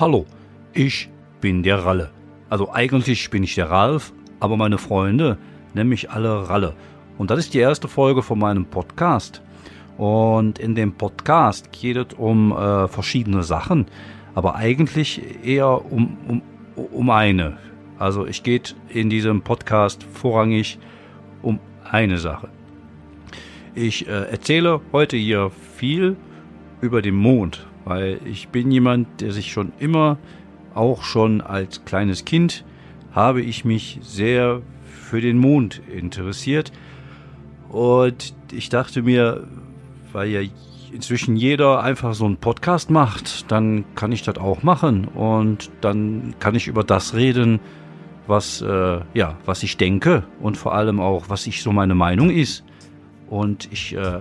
Hallo, ich bin der Ralle. Also eigentlich bin ich der Ralf, aber meine Freunde nennen mich alle Ralle. Und das ist die erste Folge von meinem Podcast. Und in dem Podcast geht es um äh, verschiedene Sachen, aber eigentlich eher um, um, um eine. Also es geht in diesem Podcast vorrangig um eine Sache. Ich äh, erzähle heute hier viel über den Mond, weil ich bin jemand, der sich schon immer, auch schon als kleines Kind, habe ich mich sehr für den Mond interessiert. Und ich dachte mir, weil ja inzwischen jeder einfach so einen Podcast macht, dann kann ich das auch machen und dann kann ich über das reden, was äh, ja, was ich denke und vor allem auch, was ich so meine Meinung ist. Und ich äh,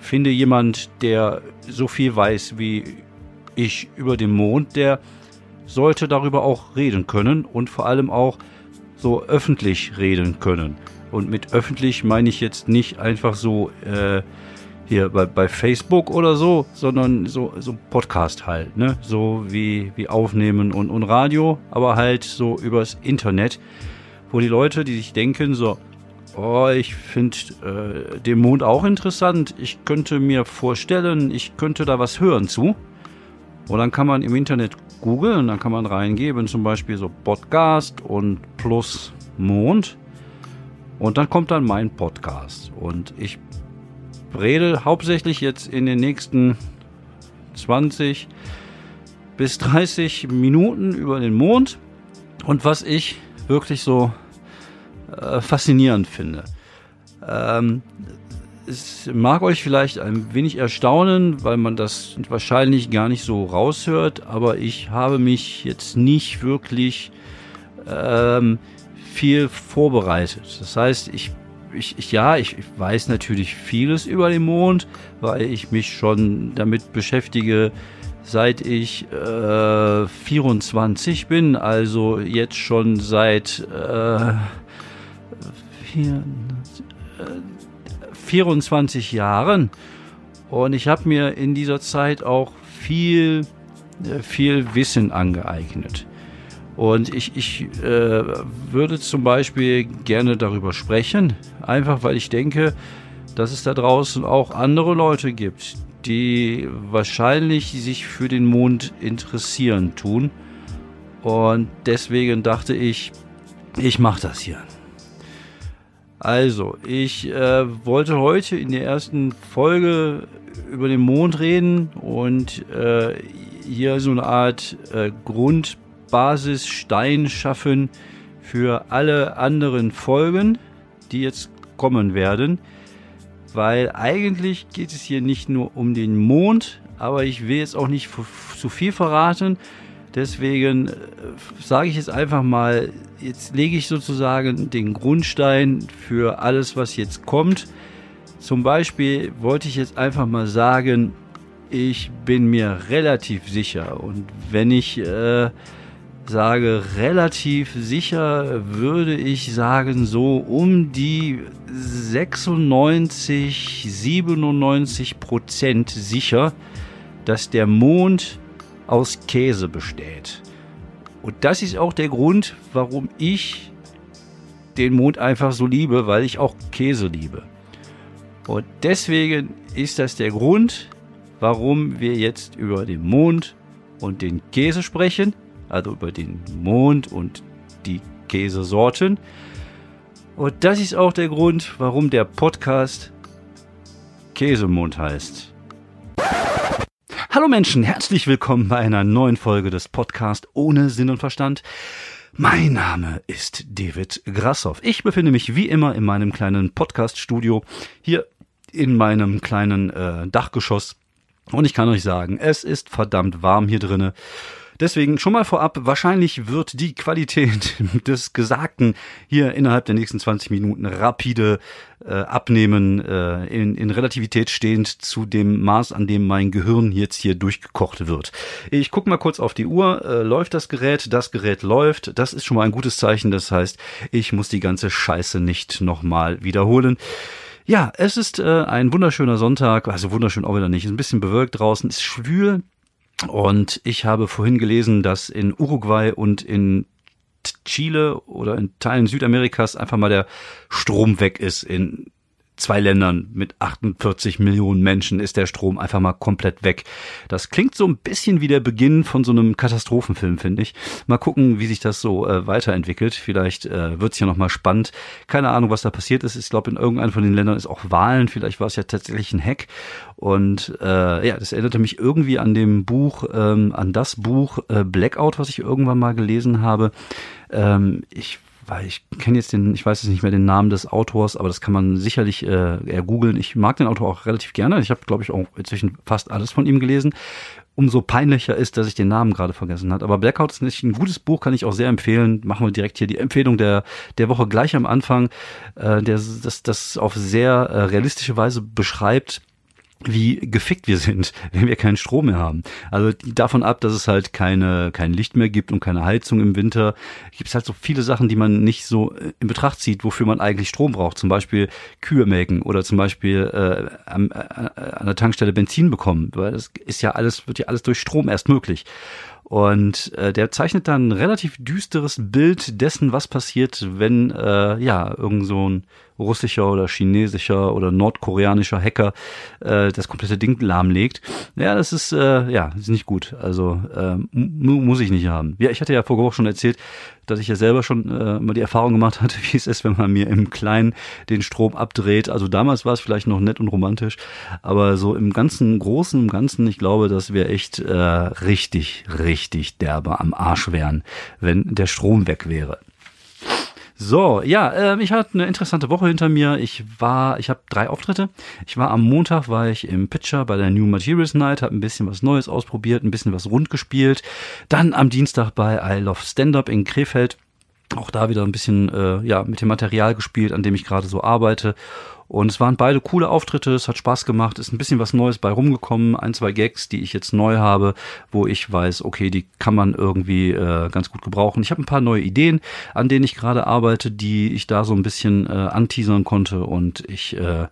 finde jemand, der so viel weiß wie ich über den Mond, der sollte darüber auch reden können und vor allem auch so öffentlich reden können. Und mit öffentlich meine ich jetzt nicht einfach so äh, hier bei, bei Facebook oder so, sondern so, so Podcast halt, ne? So wie, wie Aufnehmen und, und Radio, aber halt so übers Internet, wo die Leute, die sich denken, so, oh, ich finde äh, den Mond auch interessant, ich könnte mir vorstellen, ich könnte da was hören zu. Und dann kann man im Internet googeln, dann kann man reingeben, zum Beispiel so Podcast und plus Mond. Und dann kommt dann mein Podcast. Und ich rede hauptsächlich jetzt in den nächsten 20 bis 30 Minuten über den Mond und was ich wirklich so äh, faszinierend finde. Ähm, es mag euch vielleicht ein wenig erstaunen, weil man das wahrscheinlich gar nicht so raushört, aber ich habe mich jetzt nicht wirklich ähm, viel vorbereitet. Das heißt, ich ich, ich, ja, ich, weiß natürlich vieles über den Mond, weil ich mich schon damit beschäftige, seit ich äh, 24 bin, also jetzt schon seit äh, 24 Jahren. Und ich habe mir in dieser Zeit auch viel, äh, viel Wissen angeeignet. Und ich, ich äh, würde zum Beispiel gerne darüber sprechen, einfach weil ich denke, dass es da draußen auch andere Leute gibt, die wahrscheinlich sich für den Mond interessieren tun. Und deswegen dachte ich, ich mache das hier. Also, ich äh, wollte heute in der ersten Folge über den Mond reden und äh, hier so eine Art äh, Grund Basisstein schaffen für alle anderen Folgen, die jetzt kommen werden. Weil eigentlich geht es hier nicht nur um den Mond, aber ich will jetzt auch nicht zu viel verraten. Deswegen äh, sage ich jetzt einfach mal, jetzt lege ich sozusagen den Grundstein für alles, was jetzt kommt. Zum Beispiel wollte ich jetzt einfach mal sagen, ich bin mir relativ sicher und wenn ich äh, sage relativ sicher, würde ich sagen, so um die 96, 97 Prozent sicher, dass der Mond aus Käse besteht. Und das ist auch der Grund, warum ich den Mond einfach so liebe, weil ich auch Käse liebe. Und deswegen ist das der Grund, warum wir jetzt über den Mond und den Käse sprechen also über den Mond und die Käsesorten. Und das ist auch der Grund, warum der Podcast Käsemond heißt. Hallo Menschen, herzlich willkommen bei einer neuen Folge des Podcasts ohne Sinn und Verstand. Mein Name ist David Grassoff. Ich befinde mich wie immer in meinem kleinen Podcast-Studio hier in meinem kleinen äh, Dachgeschoss. Und ich kann euch sagen, es ist verdammt warm hier drinnen. Deswegen schon mal vorab, wahrscheinlich wird die Qualität des Gesagten hier innerhalb der nächsten 20 Minuten rapide äh, abnehmen, äh, in, in Relativität stehend zu dem Maß, an dem mein Gehirn jetzt hier durchgekocht wird. Ich guck mal kurz auf die Uhr. Äh, läuft das Gerät? Das Gerät läuft. Das ist schon mal ein gutes Zeichen. Das heißt, ich muss die ganze Scheiße nicht nochmal wiederholen. Ja, es ist äh, ein wunderschöner Sonntag, also wunderschön auch wieder nicht, ist ein bisschen bewölkt draußen, ist schwül, Und ich habe vorhin gelesen, dass in Uruguay und in Chile oder in Teilen Südamerikas einfach mal der Strom weg ist in zwei Ländern mit 48 Millionen Menschen ist der Strom einfach mal komplett weg. Das klingt so ein bisschen wie der Beginn von so einem Katastrophenfilm, finde ich. Mal gucken, wie sich das so äh, weiterentwickelt. Vielleicht äh, wird es ja noch mal spannend. Keine Ahnung, was da passiert ist. Ich glaube, in irgendeinem von den Ländern ist auch Wahlen. Vielleicht war es ja tatsächlich ein Hack. Und äh, ja, das erinnerte mich irgendwie an dem Buch, ähm, an das Buch äh, Blackout, was ich irgendwann mal gelesen habe. Ähm, ich weil ich kenne jetzt den, ich weiß jetzt nicht mehr den Namen des Autors, aber das kann man sicherlich äh, googeln. Ich mag den Autor auch relativ gerne. Ich habe, glaube ich, auch inzwischen fast alles von ihm gelesen. Umso peinlicher ist, dass ich den Namen gerade vergessen habe. Aber Blackout ist nicht ein gutes Buch, kann ich auch sehr empfehlen. Machen wir direkt hier die Empfehlung der, der Woche gleich am Anfang, äh, der das, das auf sehr äh, realistische Weise beschreibt, wie gefickt wir sind, wenn wir keinen Strom mehr haben. Also davon ab, dass es halt keine, kein Licht mehr gibt und keine Heizung im Winter, gibt es halt so viele Sachen, die man nicht so äh, in Betracht zieht, wofür man eigentlich Strom braucht. Zum Beispiel Kühe melken oder zum Beispiel äh, an, äh, an der Tankstelle Benzin bekommen. Weil das ist ja alles, wird ja alles durch Strom erst möglich. Und äh, der zeichnet dann ein relativ düsteres Bild dessen, was passiert, wenn äh, ja irgend so ein russischer oder chinesischer oder nordkoreanischer Hacker äh, das komplette Ding lahmlegt. Ja, das ist äh, ja ist nicht gut. Also äh, muss ich nicht haben. Ja, ich hatte ja vor Woche schon erzählt, dass ich ja selber schon äh, mal die Erfahrung gemacht hatte, wie es ist, wenn man mir im Kleinen den Strom abdreht. Also damals war es vielleicht noch nett und romantisch, aber so im ganzen Großen, im Ganzen, ich glaube, dass wir echt äh, richtig, richtig derbe am Arsch wären, wenn der Strom weg wäre. So, ja, äh, ich hatte eine interessante Woche hinter mir. Ich war, ich habe drei Auftritte. Ich war am Montag, war ich im Pitcher bei der New Materials Night, habe ein bisschen was Neues ausprobiert, ein bisschen was rund gespielt. Dann am Dienstag bei I Love Stand Up in Krefeld. Auch da wieder ein bisschen äh, ja mit dem Material gespielt, an dem ich gerade so arbeite und es waren beide coole Auftritte, es hat Spaß gemacht, ist ein bisschen was Neues bei rumgekommen, ein, zwei Gags, die ich jetzt neu habe, wo ich weiß, okay, die kann man irgendwie äh, ganz gut gebrauchen. Ich habe ein paar neue Ideen, an denen ich gerade arbeite, die ich da so ein bisschen äh, anteasern konnte und ich äh,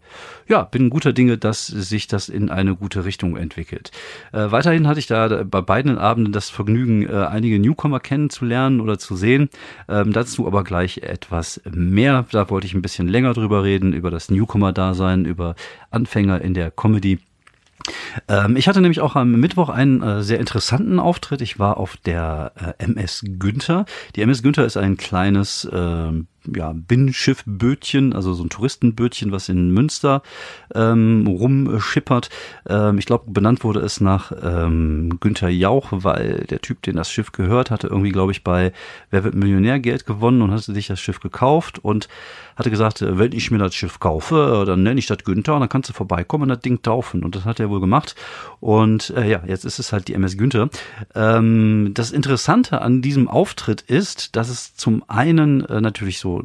ja, bin guter Dinge, dass sich das in eine gute Richtung entwickelt. Äh, weiterhin hatte ich da bei beiden Abenden das Vergnügen, äh, einige Newcomer kennenzulernen oder zu sehen. Ähm, dazu aber gleich etwas mehr. Da wollte ich ein bisschen länger drüber reden, über das Newcomer Newcomer-Dasein, über Anfänger in der Comedy. Ähm, ich hatte nämlich auch am Mittwoch einen äh, sehr interessanten Auftritt. Ich war auf der äh, MS Günther. Die MS Günther ist ein kleines äh, ja, Binnenschiffbötchen, also so ein Touristenbötchen, was in Münster ähm, rumschippert. Ähm, ich glaube, benannt wurde es nach ähm, Günther Jauch, weil der Typ, den das Schiff gehört, hatte irgendwie, glaube ich, bei Wer wird Millionär Geld gewonnen und hatte sich das Schiff gekauft und hatte gesagt, äh, wenn ich mir das Schiff kaufe, äh, dann nenne ich das Günther und dann kannst du vorbeikommen und das Ding taufen. Und das hat er wohl gemacht. Und äh, ja, jetzt ist es halt die MS Günther. Ähm, das Interessante an diesem Auftritt ist, dass es zum einen äh, natürlich so so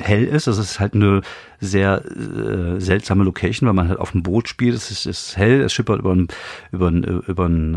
hell ist. Das ist halt eine sehr äh, seltsame Location, weil man halt auf dem Boot spielt. Es ist, ist hell, es schippert über einen über einen,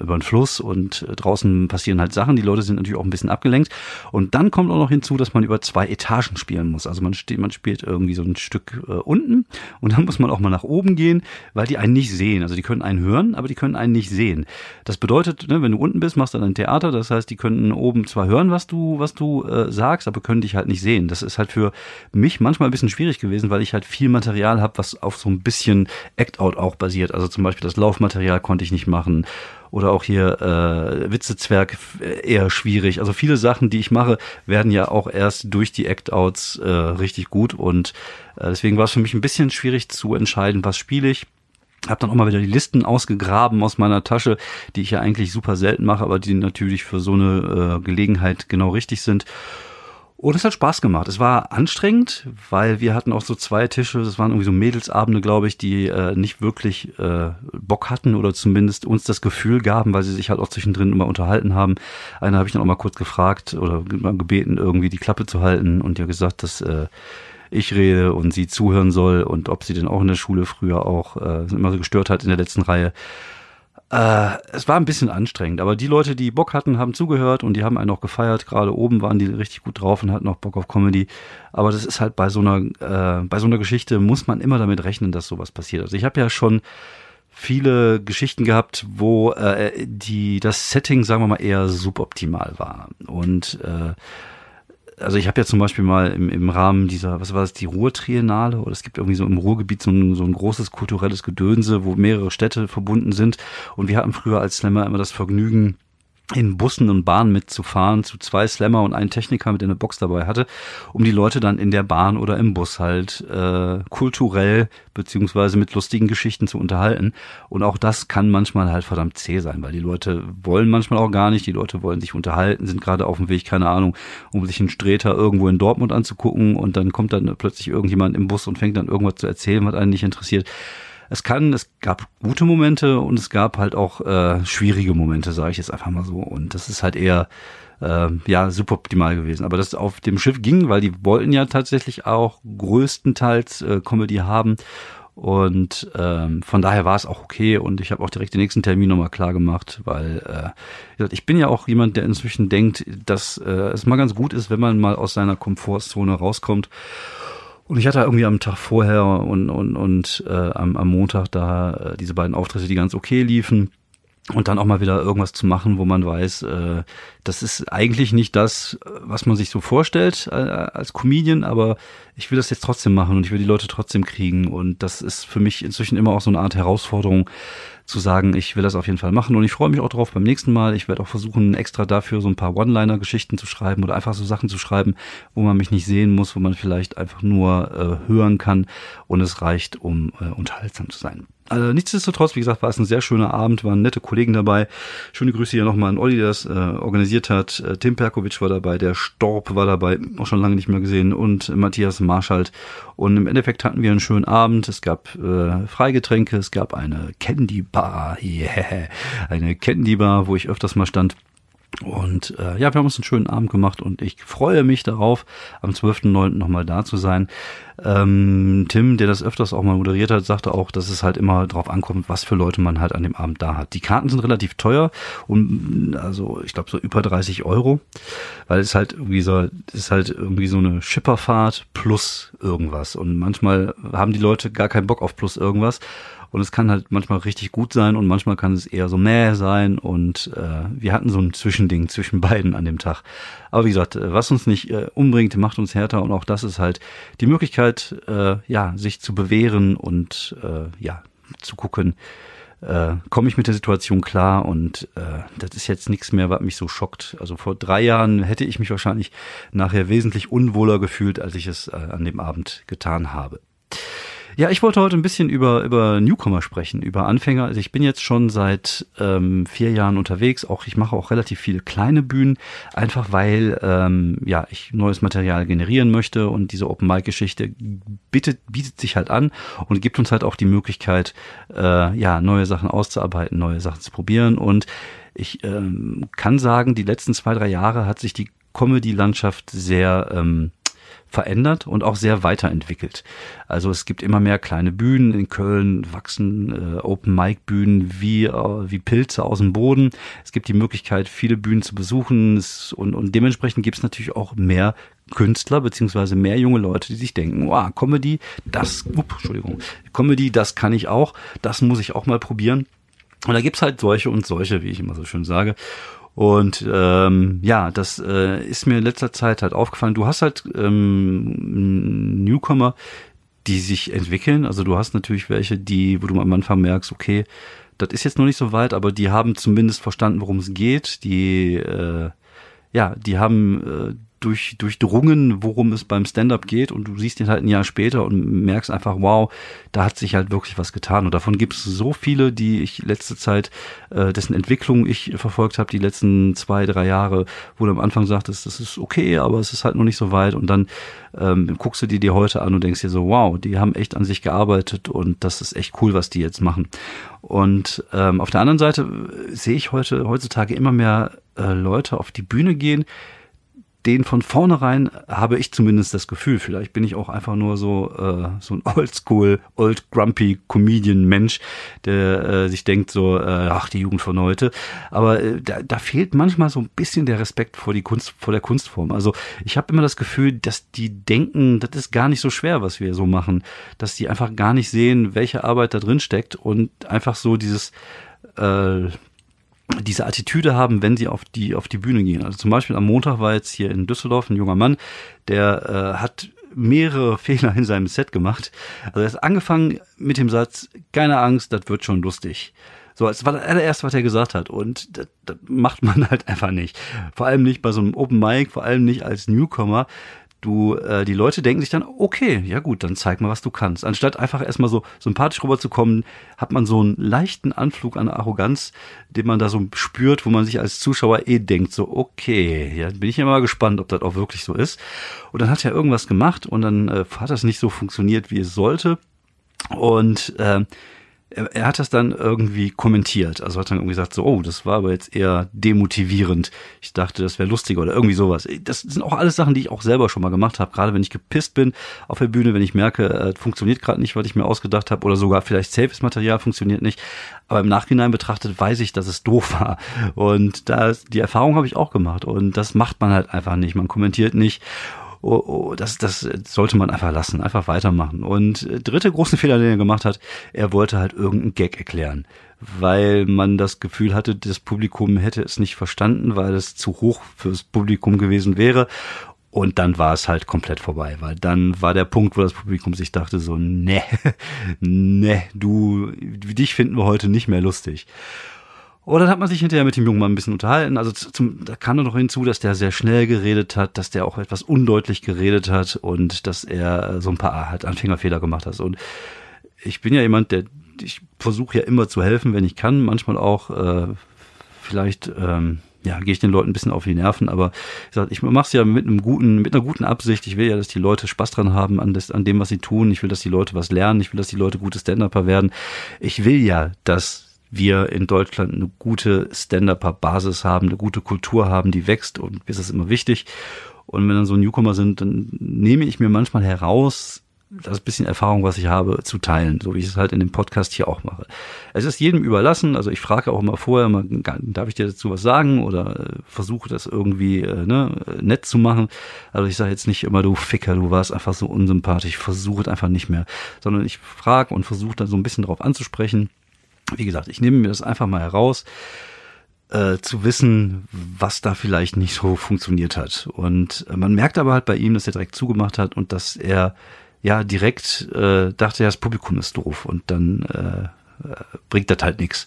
über äh, Fluss und äh, draußen passieren halt Sachen. Die Leute sind natürlich auch ein bisschen abgelenkt. Und dann kommt auch noch hinzu, dass man über zwei Etagen spielen muss. Also man, steht, man spielt irgendwie so ein Stück äh, unten und dann muss man auch mal nach oben gehen, weil die einen nicht sehen. Also die können einen hören, aber die können einen nicht sehen. Das bedeutet, ne, wenn du unten bist, machst du dann ein Theater. Das heißt, die könnten oben zwar hören, was du was du äh, sagst, aber können dich halt nicht sehen. Das ist halt für mich manchmal ein bisschen schwierig gewesen, weil ich halt viel Material habe, was auf so ein bisschen Act-Out auch basiert. Also zum Beispiel das Laufmaterial konnte ich nicht machen oder auch hier äh, Witzezwerg eher schwierig. Also viele Sachen, die ich mache, werden ja auch erst durch die Act-Outs äh, richtig gut und äh, deswegen war es für mich ein bisschen schwierig zu entscheiden, was spiele ich. Hab dann auch mal wieder die Listen ausgegraben aus meiner Tasche, die ich ja eigentlich super selten mache, aber die natürlich für so eine äh, Gelegenheit genau richtig sind. Und es hat Spaß gemacht. Es war anstrengend, weil wir hatten auch so zwei Tische, das waren irgendwie so Mädelsabende, glaube ich, die äh, nicht wirklich äh, Bock hatten oder zumindest uns das Gefühl gaben, weil sie sich halt auch zwischendrin immer unterhalten haben. Einer habe ich dann auch mal kurz gefragt oder gebeten, irgendwie die Klappe zu halten und ihr gesagt, dass äh, ich rede und sie zuhören soll und ob sie denn auch in der Schule früher auch äh, immer so gestört hat in der letzten Reihe. Äh, es war ein bisschen anstrengend, aber die Leute, die Bock hatten, haben zugehört und die haben einen auch gefeiert. Gerade oben waren die richtig gut drauf und hatten auch Bock auf Comedy. Aber das ist halt bei so einer, äh, bei so einer Geschichte muss man immer damit rechnen, dass sowas passiert. Also ich habe ja schon viele Geschichten gehabt, wo äh, die das Setting, sagen wir mal, eher suboptimal war. Und äh, also ich habe ja zum Beispiel mal im, im Rahmen dieser, was war das, die Ruhrtriennale, oder es gibt irgendwie so im Ruhrgebiet so ein, so ein großes kulturelles Gedönse, wo mehrere Städte verbunden sind. Und wir hatten früher als Slammer immer das Vergnügen, in Bussen und Bahnen mitzufahren, zu zwei Slammer und einen Techniker mit der eine Box dabei hatte, um die Leute dann in der Bahn oder im Bus halt äh, kulturell beziehungsweise mit lustigen Geschichten zu unterhalten. Und auch das kann manchmal halt verdammt zäh sein, weil die Leute wollen manchmal auch gar nicht, die Leute wollen sich unterhalten, sind gerade auf dem Weg, keine Ahnung, um sich einen Streter irgendwo in Dortmund anzugucken. Und dann kommt dann plötzlich irgendjemand im Bus und fängt dann irgendwas zu erzählen, was einen nicht interessiert es kann, es gab gute Momente und es gab halt auch äh, schwierige Momente, sage ich jetzt einfach mal so. Und das ist halt eher äh, ja super optimal gewesen. Aber das auf dem Schiff ging, weil die wollten ja tatsächlich auch größtenteils äh, Comedy haben. Und ähm, von daher war es auch okay und ich habe auch direkt den nächsten Termin nochmal klar gemacht, weil äh, ich bin ja auch jemand, der inzwischen denkt, dass äh, es mal ganz gut ist, wenn man mal aus seiner Komfortzone rauskommt und ich hatte irgendwie am Tag vorher und, und, und äh, am, am Montag da äh, diese beiden Auftritte, die ganz okay liefen. Und dann auch mal wieder irgendwas zu machen, wo man weiß, äh, das ist eigentlich nicht das, was man sich so vorstellt äh, als Comedian, aber ich will das jetzt trotzdem machen und ich will die Leute trotzdem kriegen. Und das ist für mich inzwischen immer auch so eine Art Herausforderung, zu sagen, ich will das auf jeden Fall machen und ich freue mich auch drauf beim nächsten Mal. Ich werde auch versuchen, extra dafür so ein paar One-Liner-Geschichten zu schreiben oder einfach so Sachen zu schreiben, wo man mich nicht sehen muss, wo man vielleicht einfach nur äh, hören kann und es reicht, um äh, unterhaltsam zu sein. Also nichtsdestotrotz, wie gesagt, war es ein sehr schöner Abend, waren nette Kollegen dabei. Schöne Grüße hier nochmal an Olli, der das äh, organisiert hat. Äh, Tim Perkovic war dabei, der Storb war dabei, auch schon lange nicht mehr gesehen, und Matthias Marschalt. Und im Endeffekt hatten wir einen schönen Abend. Es gab äh, Freigetränke, es gab eine Candy Bar, yeah, eine Candy Bar, wo ich öfters mal stand. Und äh, ja, wir haben uns einen schönen Abend gemacht und ich freue mich darauf, am 12.09. nochmal da zu sein. Ähm, Tim, der das öfters auch mal moderiert hat, sagte auch, dass es halt immer drauf ankommt, was für Leute man halt an dem Abend da hat. Die Karten sind relativ teuer und also ich glaube so über 30 Euro, weil es halt irgendwie so, ist halt irgendwie so eine Schipperfahrt plus irgendwas. Und manchmal haben die Leute gar keinen Bock auf plus irgendwas und es kann halt manchmal richtig gut sein und manchmal kann es eher so mäh sein. Und äh, wir hatten so ein Zwischending zwischen beiden an dem Tag. Aber wie gesagt, äh, was uns nicht äh, umbringt, macht uns härter. Und auch das ist halt die Möglichkeit, äh, ja, sich zu bewähren und äh, ja, zu gucken, äh, komme ich mit der Situation klar und äh, das ist jetzt nichts mehr, was mich so schockt. Also vor drei Jahren hätte ich mich wahrscheinlich nachher wesentlich unwohler gefühlt, als ich es äh, an dem Abend getan habe. Ja, ich wollte heute ein bisschen über, über Newcomer sprechen, über Anfänger. Also ich bin jetzt schon seit ähm, vier Jahren unterwegs. Auch ich mache auch relativ viele kleine Bühnen, einfach weil ähm, ja ich neues Material generieren möchte und diese Open Mic Geschichte bietet, bietet sich halt an und gibt uns halt auch die Möglichkeit, äh, ja neue Sachen auszuarbeiten, neue Sachen zu probieren. Und ich ähm, kann sagen, die letzten zwei drei Jahre hat sich die Comedy-Landschaft sehr ähm, verändert und auch sehr weiterentwickelt. Also es gibt immer mehr kleine Bühnen in Köln, wachsen äh, Open Mic Bühnen wie äh, wie Pilze aus dem Boden. Es gibt die Möglichkeit, viele Bühnen zu besuchen es, und, und dementsprechend gibt es natürlich auch mehr Künstler beziehungsweise mehr junge Leute, die sich denken, wow, Comedy, das, up, Entschuldigung, Comedy, das kann ich auch, das muss ich auch mal probieren. Und da gibt's halt solche und solche, wie ich immer so schön sage. Und ähm, ja, das äh, ist mir in letzter Zeit halt aufgefallen. Du hast halt ähm, Newcomer, die sich entwickeln. Also du hast natürlich welche, die, wo du am Anfang merkst, okay, das ist jetzt noch nicht so weit, aber die haben zumindest verstanden, worum es geht. Die, äh, ja, die haben äh, durch, durchdrungen, worum es beim Stand-up geht und du siehst ihn halt ein Jahr später und merkst einfach, wow, da hat sich halt wirklich was getan. Und davon gibt es so viele, die ich letzte Zeit, äh, dessen Entwicklung ich verfolgt habe, die letzten zwei, drei Jahre, wo du am Anfang sagtest, das ist okay, aber es ist halt noch nicht so weit. Und dann ähm, guckst du die dir heute an und denkst dir so, wow, die haben echt an sich gearbeitet und das ist echt cool, was die jetzt machen. Und ähm, auf der anderen Seite sehe ich heute heutzutage immer mehr äh, Leute auf die Bühne gehen, den von vornherein habe ich zumindest das Gefühl, vielleicht bin ich auch einfach nur so äh, so ein Oldschool, old grumpy Comedian Mensch, der äh, sich denkt so, äh, ach die Jugend von heute. Aber äh, da, da fehlt manchmal so ein bisschen der Respekt vor die Kunst, vor der Kunstform. Also ich habe immer das Gefühl, dass die denken, das ist gar nicht so schwer, was wir so machen, dass die einfach gar nicht sehen, welche Arbeit da drin steckt und einfach so dieses äh, diese Attitüde haben, wenn sie auf die auf die Bühne gehen. Also zum Beispiel am Montag war jetzt hier in Düsseldorf ein junger Mann, der äh, hat mehrere Fehler in seinem Set gemacht. Also er ist angefangen mit dem Satz, keine Angst, das wird schon lustig. So, das war das allererste, was er gesagt hat. Und das, das macht man halt einfach nicht. Vor allem nicht bei so einem Open Mic, vor allem nicht als Newcomer du, äh, die Leute denken sich dann, okay, ja gut, dann zeig mal, was du kannst. Anstatt einfach erstmal so sympathisch rüberzukommen, hat man so einen leichten Anflug an Arroganz, den man da so spürt, wo man sich als Zuschauer eh denkt, so, okay, ja, bin ich ja mal gespannt, ob das auch wirklich so ist. Und dann hat er irgendwas gemacht und dann äh, hat das nicht so funktioniert, wie es sollte. Und äh, er, er hat das dann irgendwie kommentiert. Also hat dann irgendwie gesagt, so, oh, das war aber jetzt eher demotivierend. Ich dachte, das wäre lustiger oder irgendwie sowas. Das sind auch alles Sachen, die ich auch selber schon mal gemacht habe. Gerade wenn ich gepisst bin auf der Bühne, wenn ich merke, äh, funktioniert gerade nicht, was ich mir ausgedacht habe, oder sogar vielleicht safes Material funktioniert nicht. Aber im Nachhinein betrachtet weiß ich, dass es doof war. Und da die Erfahrung habe ich auch gemacht. Und das macht man halt einfach nicht. Man kommentiert nicht oh, oh, das, das sollte man einfach lassen, einfach weitermachen. Und äh, dritte große Fehler, den er gemacht hat, er wollte halt irgendeinen Gag erklären, weil man das Gefühl hatte, das Publikum hätte es nicht verstanden, weil es zu hoch fürs Publikum gewesen wäre. Und dann war es halt komplett vorbei, weil dann war der Punkt, wo das Publikum sich dachte so, ne, ne, du, dich finden wir heute nicht mehr lustig. Oder hat man sich hinterher mit dem jungen Mann ein bisschen unterhalten. Also zum, da kam noch hinzu, dass der sehr schnell geredet hat, dass der auch etwas undeutlich geredet hat und dass er so ein paar halt Anfängerfehler gemacht hat. Und ich bin ja jemand, der ich versuche ja immer zu helfen, wenn ich kann. Manchmal auch äh, vielleicht ähm, ja, gehe ich den Leuten ein bisschen auf die Nerven, aber ich, sag, ich mache es ja mit einem guten, mit einer guten Absicht. Ich will ja, dass die Leute Spaß dran haben an, das, an dem, was sie tun. Ich will, dass die Leute was lernen. Ich will, dass die Leute gute Stand-Upper werden. Ich will ja, dass wir in Deutschland eine gute Stand-Up-Basis haben, eine gute Kultur haben, die wächst und mir ist das immer wichtig. Und wenn dann so Newcomer sind, dann nehme ich mir manchmal heraus, das bisschen Erfahrung, was ich habe, zu teilen, so wie ich es halt in dem Podcast hier auch mache. Es ist jedem überlassen, also ich frage auch immer vorher, mal, darf ich dir dazu was sagen oder äh, versuche das irgendwie äh, ne, nett zu machen. Also ich sage jetzt nicht immer, du Ficker, du warst einfach so unsympathisch, versuche es einfach nicht mehr, sondern ich frage und versuche dann so ein bisschen darauf anzusprechen wie gesagt, ich nehme mir das einfach mal heraus, äh, zu wissen, was da vielleicht nicht so funktioniert hat. Und äh, man merkt aber halt bei ihm, dass er direkt zugemacht hat und dass er ja direkt äh, dachte, ja, das Publikum ist doof und dann äh, äh, bringt das halt nichts.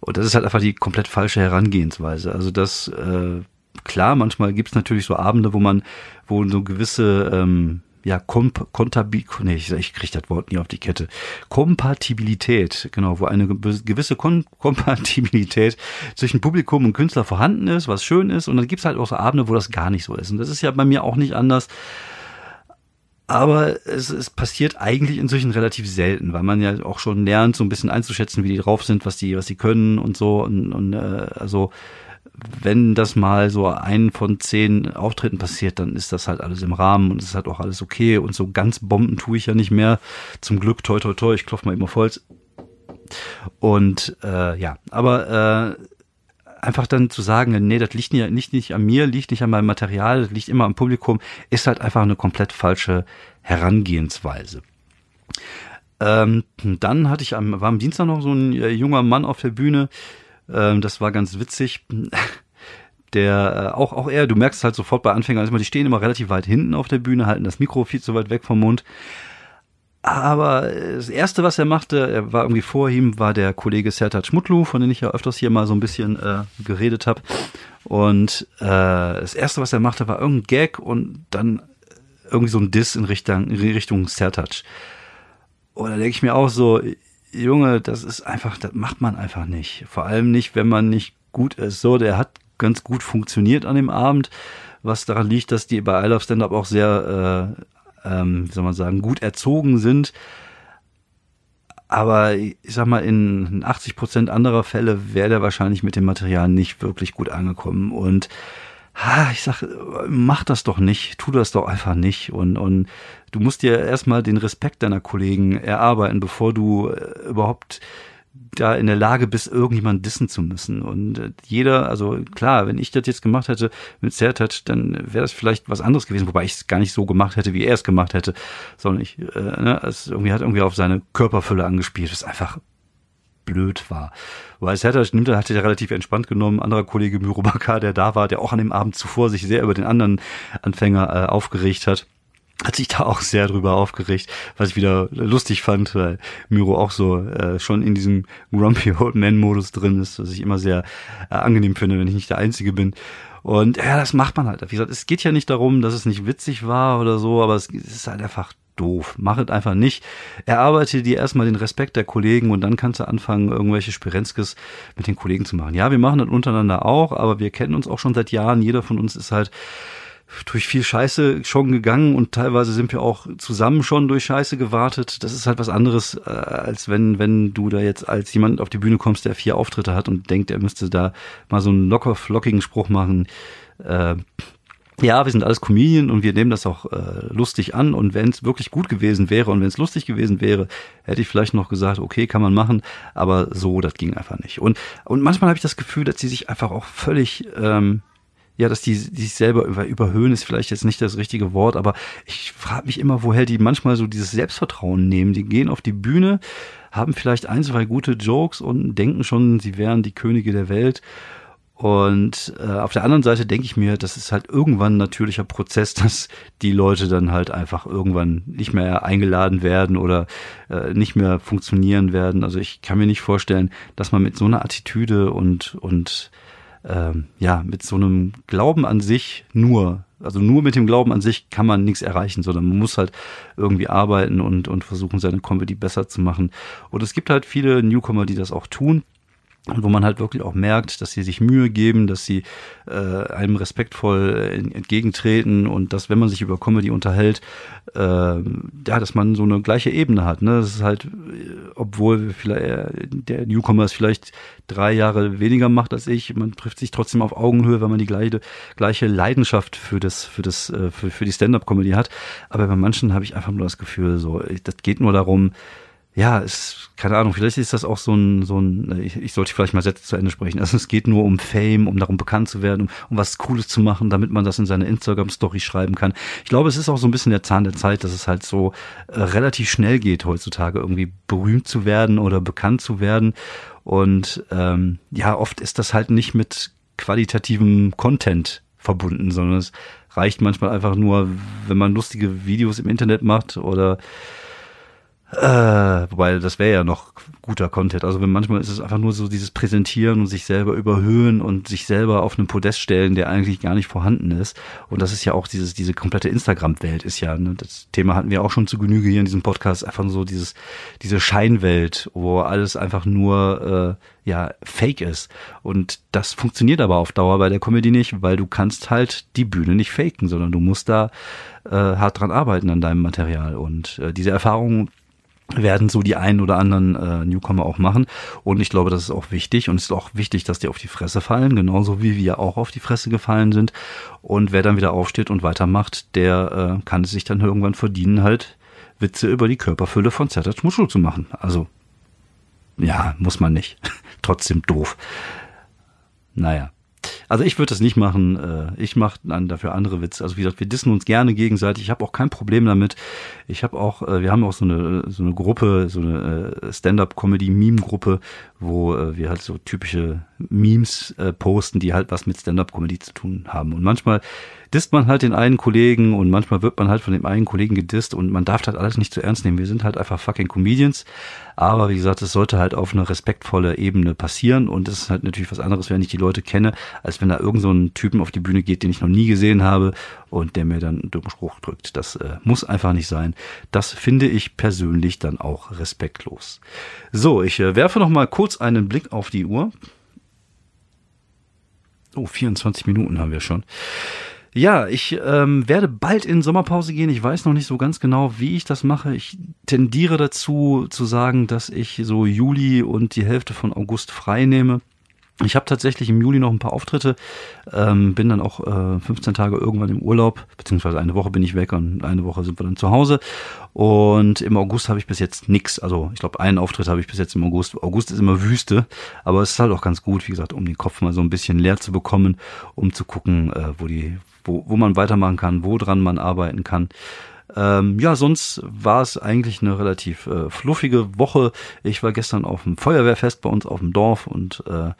Und das ist halt einfach die komplett falsche Herangehensweise. Also das, äh, klar, manchmal gibt es natürlich so Abende, wo man, wo so gewisse ähm, ja, Komp Kontabi nee, ich, ich kriege das Wort nie auf die Kette. Kompatibilität, genau, wo eine gewisse Kon Kompatibilität zwischen Publikum und Künstler vorhanden ist, was schön ist. Und dann gibt's halt auch so Abende, wo das gar nicht so ist. Und das ist ja bei mir auch nicht anders. Aber es, es passiert eigentlich inzwischen relativ selten, weil man ja auch schon lernt, so ein bisschen einzuschätzen, wie die drauf sind, was die, was die können und so. Und, und äh, also wenn das mal so ein von zehn Auftritten passiert, dann ist das halt alles im Rahmen und es ist halt auch alles okay. Und so ganz Bomben tue ich ja nicht mehr. Zum Glück, toi, toi, toi, ich klopfe mal immer voll. Und äh, ja, aber äh, einfach dann zu sagen, nee, das liegt nicht, nicht, nicht an mir, liegt nicht an meinem Material, das liegt immer am Publikum, ist halt einfach eine komplett falsche Herangehensweise. Ähm, dann hatte ich am, war am Dienstag noch so ein äh, junger Mann auf der Bühne, ähm, das war ganz witzig. Der, äh, auch, auch er, du merkst halt sofort bei Anfängern, also die stehen immer relativ weit hinten auf der Bühne, halten das Mikro viel zu weit weg vom Mund. Aber das erste, was er machte, er war irgendwie vor ihm, war der Kollege Sertat Schmutlu, von dem ich ja öfters hier mal so ein bisschen äh, geredet habe. Und äh, das erste, was er machte, war irgendein Gag und dann irgendwie so ein Diss in Richtung, in Richtung Sertac. Und da denke ich mir auch so, Junge, das ist einfach, das macht man einfach nicht. Vor allem nicht, wenn man nicht gut ist. So, der hat ganz gut funktioniert an dem Abend, was daran liegt, dass die bei I Love Stand Up auch sehr, äh, ähm, wie soll man sagen, gut erzogen sind. Aber ich sag mal, in 80 Prozent anderer Fälle wäre der wahrscheinlich mit dem Material nicht wirklich gut angekommen und ich sag, mach das doch nicht, tu das doch einfach nicht. Und, und du musst dir erstmal den Respekt deiner Kollegen erarbeiten, bevor du äh, überhaupt da in der Lage bist, irgendjemand dissen zu müssen. Und äh, jeder, also klar, wenn ich das jetzt gemacht hätte mit Zertat, dann wäre das vielleicht was anderes gewesen, wobei ich es gar nicht so gemacht hätte, wie er es gemacht hätte, sondern ich, äh, ne, es irgendwie hat irgendwie auf seine Körperfülle angespielt, was einfach blöd war. Weil Zertat nimmt, hat er relativ entspannt genommen. Anderer Kollege Myrobaka, der da war, der auch an dem Abend zuvor sich sehr über den anderen Anfänger äh, aufgeregt hat hat sich da auch sehr drüber aufgeregt, was ich wieder lustig fand, weil Miro auch so äh, schon in diesem Grumpy Old Man Modus drin ist, was ich immer sehr äh, angenehm finde, wenn ich nicht der Einzige bin. Und ja, das macht man halt. Wie gesagt, es geht ja nicht darum, dass es nicht witzig war oder so, aber es ist halt einfach doof. Mach es einfach nicht. Erarbeite dir erstmal den Respekt der Kollegen und dann kannst du anfangen, irgendwelche Spirenskes mit den Kollegen zu machen. Ja, wir machen das untereinander auch, aber wir kennen uns auch schon seit Jahren. Jeder von uns ist halt durch viel Scheiße schon gegangen und teilweise sind wir auch zusammen schon durch Scheiße gewartet. Das ist halt was anderes, äh, als wenn, wenn du da jetzt als jemand auf die Bühne kommst, der vier Auftritte hat und denkt, er müsste da mal so einen locker flockigen Spruch machen. Äh, ja, wir sind alles Comedian und wir nehmen das auch äh, lustig an. Und wenn es wirklich gut gewesen wäre und wenn es lustig gewesen wäre, hätte ich vielleicht noch gesagt, okay, kann man machen. Aber so, das ging einfach nicht. Und, und manchmal habe ich das Gefühl, dass sie sich einfach auch völlig ähm, ja, dass die, die sich selber über, überhöhen, ist vielleicht jetzt nicht das richtige Wort, aber ich frage mich immer, woher die manchmal so dieses Selbstvertrauen nehmen. Die gehen auf die Bühne, haben vielleicht ein, zwei gute Jokes und denken schon, sie wären die Könige der Welt. Und äh, auf der anderen Seite denke ich mir, das ist halt irgendwann ein natürlicher Prozess, dass die Leute dann halt einfach irgendwann nicht mehr eingeladen werden oder äh, nicht mehr funktionieren werden. Also ich kann mir nicht vorstellen, dass man mit so einer Attitüde und, und ähm, ja, mit so einem Glauben an sich nur, also nur mit dem Glauben an sich kann man nichts erreichen, sondern man muss halt irgendwie arbeiten und, und versuchen, seine Comedy besser zu machen. Und es gibt halt viele Newcomer, die das auch tun und wo man halt wirklich auch merkt, dass sie sich Mühe geben, dass sie äh, einem respektvoll entgegentreten und dass, wenn man sich über Comedy unterhält, äh, ja, dass man so eine gleiche Ebene hat. Ne? Das ist halt, obwohl vielleicht äh, der Newcomer es vielleicht drei Jahre weniger macht als ich, man trifft sich trotzdem auf Augenhöhe, weil man die gleiche, gleiche Leidenschaft für das, für das, äh, für, für die Stand-up-Comedy hat. Aber bei manchen habe ich einfach nur das Gefühl, so, das geht nur darum, ja, ist, keine Ahnung, vielleicht ist das auch so ein, so ein, ich, ich sollte vielleicht mal Sätze zu Ende sprechen. Also es geht nur um Fame, um darum bekannt zu werden, um, um was Cooles zu machen, damit man das in seine Instagram-Story schreiben kann. Ich glaube, es ist auch so ein bisschen der Zahn der Zeit, dass es halt so äh, relativ schnell geht heutzutage, irgendwie berühmt zu werden oder bekannt zu werden. Und ähm, ja, oft ist das halt nicht mit qualitativem Content verbunden, sondern es reicht manchmal einfach nur, wenn man lustige Videos im Internet macht oder äh, wobei, das wäre ja noch guter Content. Also wenn manchmal ist es einfach nur so dieses Präsentieren und sich selber überhöhen und sich selber auf einen Podest stellen, der eigentlich gar nicht vorhanden ist. Und das ist ja auch dieses, diese komplette Instagram-Welt ist ja, ne, das Thema hatten wir auch schon zu Genüge hier in diesem Podcast, einfach so dieses, diese Scheinwelt, wo alles einfach nur, äh, ja, fake ist. Und das funktioniert aber auf Dauer bei der Comedy nicht, weil du kannst halt die Bühne nicht faken, sondern du musst da äh, hart dran arbeiten an deinem Material. Und äh, diese Erfahrung werden so die einen oder anderen äh, Newcomer auch machen. Und ich glaube, das ist auch wichtig. Und es ist auch wichtig, dass die auf die Fresse fallen, genauso wie wir auch auf die Fresse gefallen sind. Und wer dann wieder aufsteht und weitermacht, der äh, kann es sich dann irgendwann verdienen, halt Witze über die Körperfülle von Zertat Muschel zu machen. Also, ja, muss man nicht. Trotzdem doof. Naja. Also ich würde das nicht machen. Äh, ich mache dann dafür andere Witze. Also wie gesagt, wir dissen uns gerne gegenseitig. Ich habe auch kein Problem damit. Ich habe auch, äh, wir haben auch so eine so eine Gruppe, so eine äh, Stand-up-Comedy-Meme-Gruppe, wo wir halt so typische Memes posten, die halt was mit Stand-up-Comedy zu tun haben. Und manchmal disst man halt den einen Kollegen und manchmal wird man halt von dem einen Kollegen gedisst und man darf das alles nicht zu ernst nehmen. Wir sind halt einfach fucking Comedians. Aber wie gesagt, es sollte halt auf eine respektvolle Ebene passieren und es ist halt natürlich was anderes, wenn ich die Leute kenne, als wenn da irgend so ein Typen auf die Bühne geht, den ich noch nie gesehen habe und der mir dann einen dummen Spruch drückt. Das äh, muss einfach nicht sein. Das finde ich persönlich dann auch respektlos. So, ich äh, werfe noch mal kurz einen Blick auf die Uhr. Oh, 24 Minuten haben wir schon. Ja, ich ähm, werde bald in Sommerpause gehen. Ich weiß noch nicht so ganz genau, wie ich das mache. Ich tendiere dazu zu sagen, dass ich so Juli und die Hälfte von August frei nehme. Ich habe tatsächlich im Juli noch ein paar Auftritte, ähm, bin dann auch äh, 15 Tage irgendwann im Urlaub, beziehungsweise eine Woche bin ich weg und eine Woche sind wir dann zu Hause. Und im August habe ich bis jetzt nix. Also ich glaube, einen Auftritt habe ich bis jetzt im August. August ist immer Wüste, aber es ist halt auch ganz gut, wie gesagt, um den Kopf mal so ein bisschen leer zu bekommen, um zu gucken, äh, wo die, wo, wo man weitermachen kann, wo dran man arbeiten kann. Ähm, ja, sonst war es eigentlich eine relativ äh, fluffige Woche. Ich war gestern auf dem Feuerwehrfest bei uns auf dem Dorf und äh,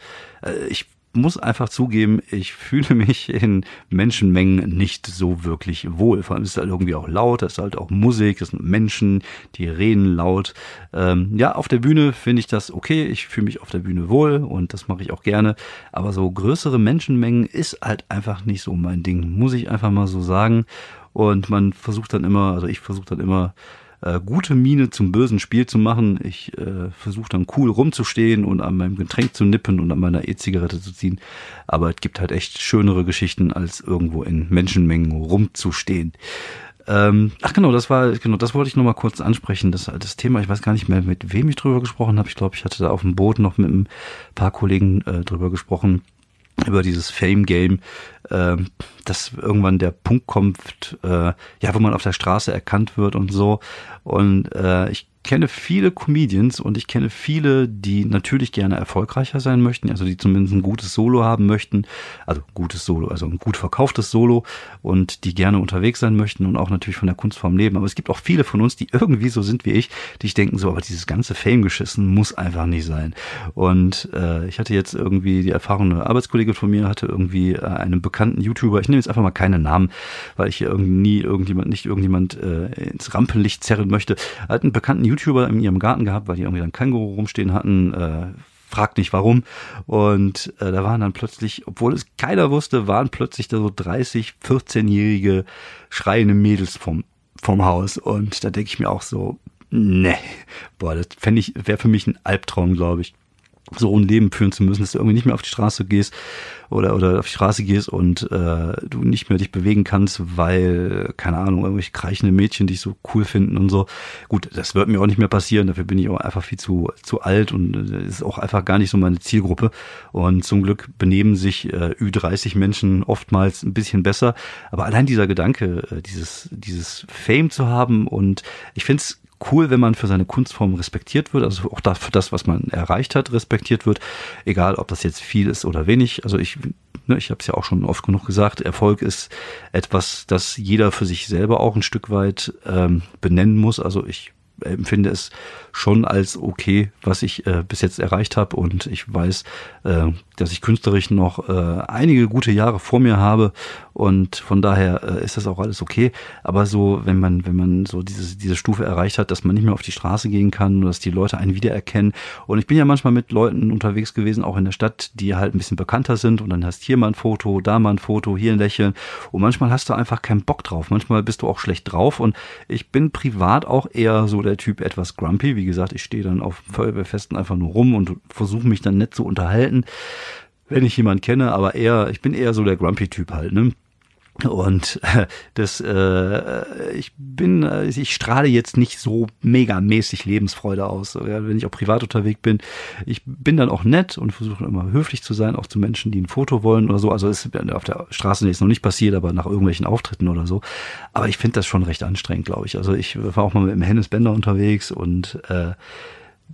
äh ich muss einfach zugeben, ich fühle mich in Menschenmengen nicht so wirklich wohl. Vor allem ist es halt irgendwie auch laut, es ist halt auch Musik, es sind Menschen, die reden laut. Ähm, ja, auf der Bühne finde ich das okay, ich fühle mich auf der Bühne wohl und das mache ich auch gerne. Aber so größere Menschenmengen ist halt einfach nicht so mein Ding, muss ich einfach mal so sagen. Und man versucht dann immer, also ich versuche dann immer, äh, gute Miene zum bösen Spiel zu machen. Ich äh, versuche dann cool rumzustehen und an meinem Getränk zu nippen und an meiner E-Zigarette zu ziehen. Aber es gibt halt echt schönere Geschichten, als irgendwo in Menschenmengen rumzustehen. Ähm, ach genau, das war, genau, das wollte ich nochmal kurz ansprechen. Das, das Thema, ich weiß gar nicht mehr, mit wem ich drüber gesprochen habe. Ich glaube, ich hatte da auf dem Boot noch mit ein paar Kollegen äh, drüber gesprochen über dieses Fame-Game, äh, dass irgendwann der Punkt kommt, äh, ja, wo man auf der Straße erkannt wird und so. Und äh, ich kenne viele Comedians und ich kenne viele, die natürlich gerne erfolgreicher sein möchten, also die zumindest ein gutes Solo haben möchten, also gutes Solo, also ein gut verkauftes Solo und die gerne unterwegs sein möchten und auch natürlich von der Kunstform leben. Aber es gibt auch viele von uns, die irgendwie so sind wie ich, die ich denken so, aber dieses ganze Fame-Geschissen muss einfach nicht sein. Und äh, ich hatte jetzt irgendwie die Erfahrung, eine Arbeitskollegin von mir hatte irgendwie äh, einen bekannten YouTuber, ich nehme jetzt einfach mal keine Namen, weil ich hier irgendwie nie irgendjemand, nicht irgendjemand äh, ins Rampenlicht zerren möchte, hat einen bekannten YouTuber in ihrem Garten gehabt, weil die irgendwie dann Känguru rumstehen hatten. Äh, fragt nicht warum. Und äh, da waren dann plötzlich, obwohl es keiner wusste, waren plötzlich da so 30, 14-jährige schreiende Mädels vom, vom Haus. Und da denke ich mir auch so, ne, boah, das ich, wäre für mich ein Albtraum, glaube ich so ein Leben führen zu müssen, dass du irgendwie nicht mehr auf die Straße gehst oder oder auf die Straße gehst und äh, du nicht mehr dich bewegen kannst, weil keine Ahnung irgendwelche kreichende Mädchen dich so cool finden und so. Gut, das wird mir auch nicht mehr passieren. Dafür bin ich auch einfach viel zu zu alt und äh, ist auch einfach gar nicht so meine Zielgruppe. Und zum Glück benehmen sich äh, Ü30 Menschen oftmals ein bisschen besser. Aber allein dieser Gedanke, äh, dieses dieses Fame zu haben und ich finde es cool, wenn man für seine Kunstform respektiert wird, also auch für das, was man erreicht hat, respektiert wird, egal ob das jetzt viel ist oder wenig. Also ich, ne, ich habe es ja auch schon oft genug gesagt, Erfolg ist etwas, das jeder für sich selber auch ein Stück weit ähm, benennen muss. Also ich empfinde es schon als okay, was ich äh, bis jetzt erreicht habe und ich weiß, äh, dass ich künstlerisch noch äh, einige gute Jahre vor mir habe und von daher äh, ist das auch alles okay. Aber so, wenn man, wenn man so diese, diese Stufe erreicht hat, dass man nicht mehr auf die Straße gehen kann, dass die Leute einen wiedererkennen. Und ich bin ja manchmal mit Leuten unterwegs gewesen, auch in der Stadt, die halt ein bisschen bekannter sind und dann hast hier mal ein Foto, da mal ein Foto, hier ein Lächeln. Und manchmal hast du einfach keinen Bock drauf. Manchmal bist du auch schlecht drauf und ich bin privat auch eher so der Typ etwas grumpy. Wie gesagt, ich stehe dann auf Feuerwehrfesten einfach nur rum und versuche mich dann nett zu unterhalten, wenn ich jemanden kenne, aber eher, ich bin eher so der Grumpy-Typ halt, ne? Und äh, das, äh, ich bin, äh, ich strahle jetzt nicht so megamäßig Lebensfreude aus, wenn ich auch privat unterwegs bin. Ich bin dann auch nett und versuche immer höflich zu sein, auch zu Menschen, die ein Foto wollen oder so. Also es ist auf der Straße jetzt noch nicht passiert, aber nach irgendwelchen Auftritten oder so. Aber ich finde das schon recht anstrengend, glaube ich. Also ich war auch mal mit dem Hennes Bender unterwegs und äh,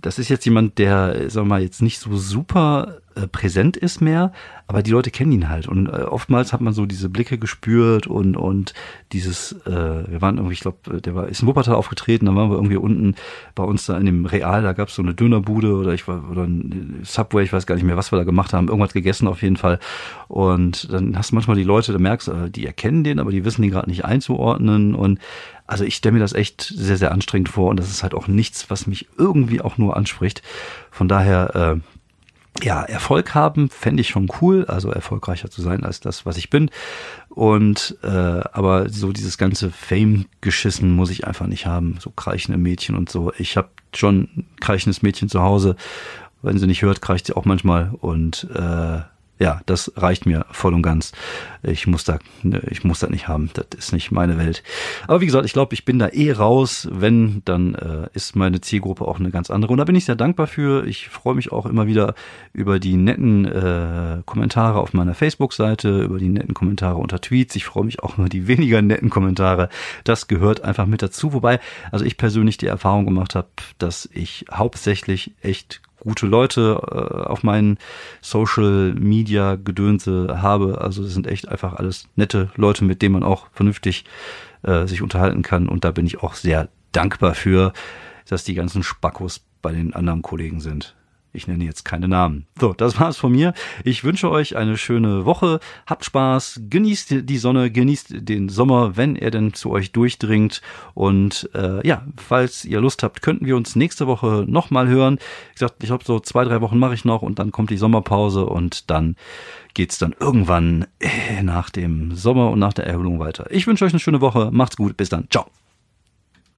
das ist jetzt jemand, der, sagen wir mal, jetzt nicht so super äh, präsent ist mehr, aber die Leute kennen ihn halt. Und äh, oftmals hat man so diese Blicke gespürt und, und dieses, äh, wir waren irgendwie, ich glaube, der war, ist in Wuppertal aufgetreten, dann waren wir irgendwie unten bei uns da in dem Real, da gab es so eine Dönerbude oder ich war, oder ein Subway, ich weiß gar nicht mehr, was wir da gemacht haben, irgendwas gegessen auf jeden Fall. Und dann hast du manchmal die Leute, da merkst du, äh, die erkennen den, aber die wissen den gerade nicht einzuordnen. Und also ich stelle mir das echt sehr, sehr anstrengend vor und das ist halt auch nichts, was mich irgendwie auch nur anspricht. Von daher, äh, ja, Erfolg haben fände ich schon cool, also erfolgreicher zu sein als das, was ich bin. Und äh, aber so dieses ganze Fame-Geschissen muss ich einfach nicht haben. So kreichende Mädchen und so. Ich habe schon ein kreichendes Mädchen zu Hause. Wenn sie nicht hört, kreicht sie auch manchmal. Und äh, ja, das reicht mir voll und ganz. Ich muss da, ne, ich muss das nicht haben. Das ist nicht meine Welt. Aber wie gesagt, ich glaube, ich bin da eh raus. Wenn, dann äh, ist meine Zielgruppe auch eine ganz andere. Und da bin ich sehr dankbar für. Ich freue mich auch immer wieder über die netten äh, Kommentare auf meiner Facebook-Seite, über die netten Kommentare unter Tweets. Ich freue mich auch über die weniger netten Kommentare. Das gehört einfach mit dazu. Wobei, also ich persönlich die Erfahrung gemacht habe, dass ich hauptsächlich echt gute Leute äh, auf meinen Social Media Gedönse habe. Also das sind echt einfach alles nette Leute, mit denen man auch vernünftig äh, sich unterhalten kann. Und da bin ich auch sehr dankbar für, dass die ganzen Spackos bei den anderen Kollegen sind. Ich nenne jetzt keine Namen. So, das war's von mir. Ich wünsche euch eine schöne Woche. Habt Spaß, genießt die Sonne, genießt den Sommer, wenn er denn zu euch durchdringt. Und äh, ja, falls ihr Lust habt, könnten wir uns nächste Woche nochmal hören. Wie gesagt, ich glaube, so zwei, drei Wochen mache ich noch und dann kommt die Sommerpause und dann geht's dann irgendwann äh, nach dem Sommer und nach der Erholung weiter. Ich wünsche euch eine schöne Woche. Macht's gut. Bis dann. Ciao.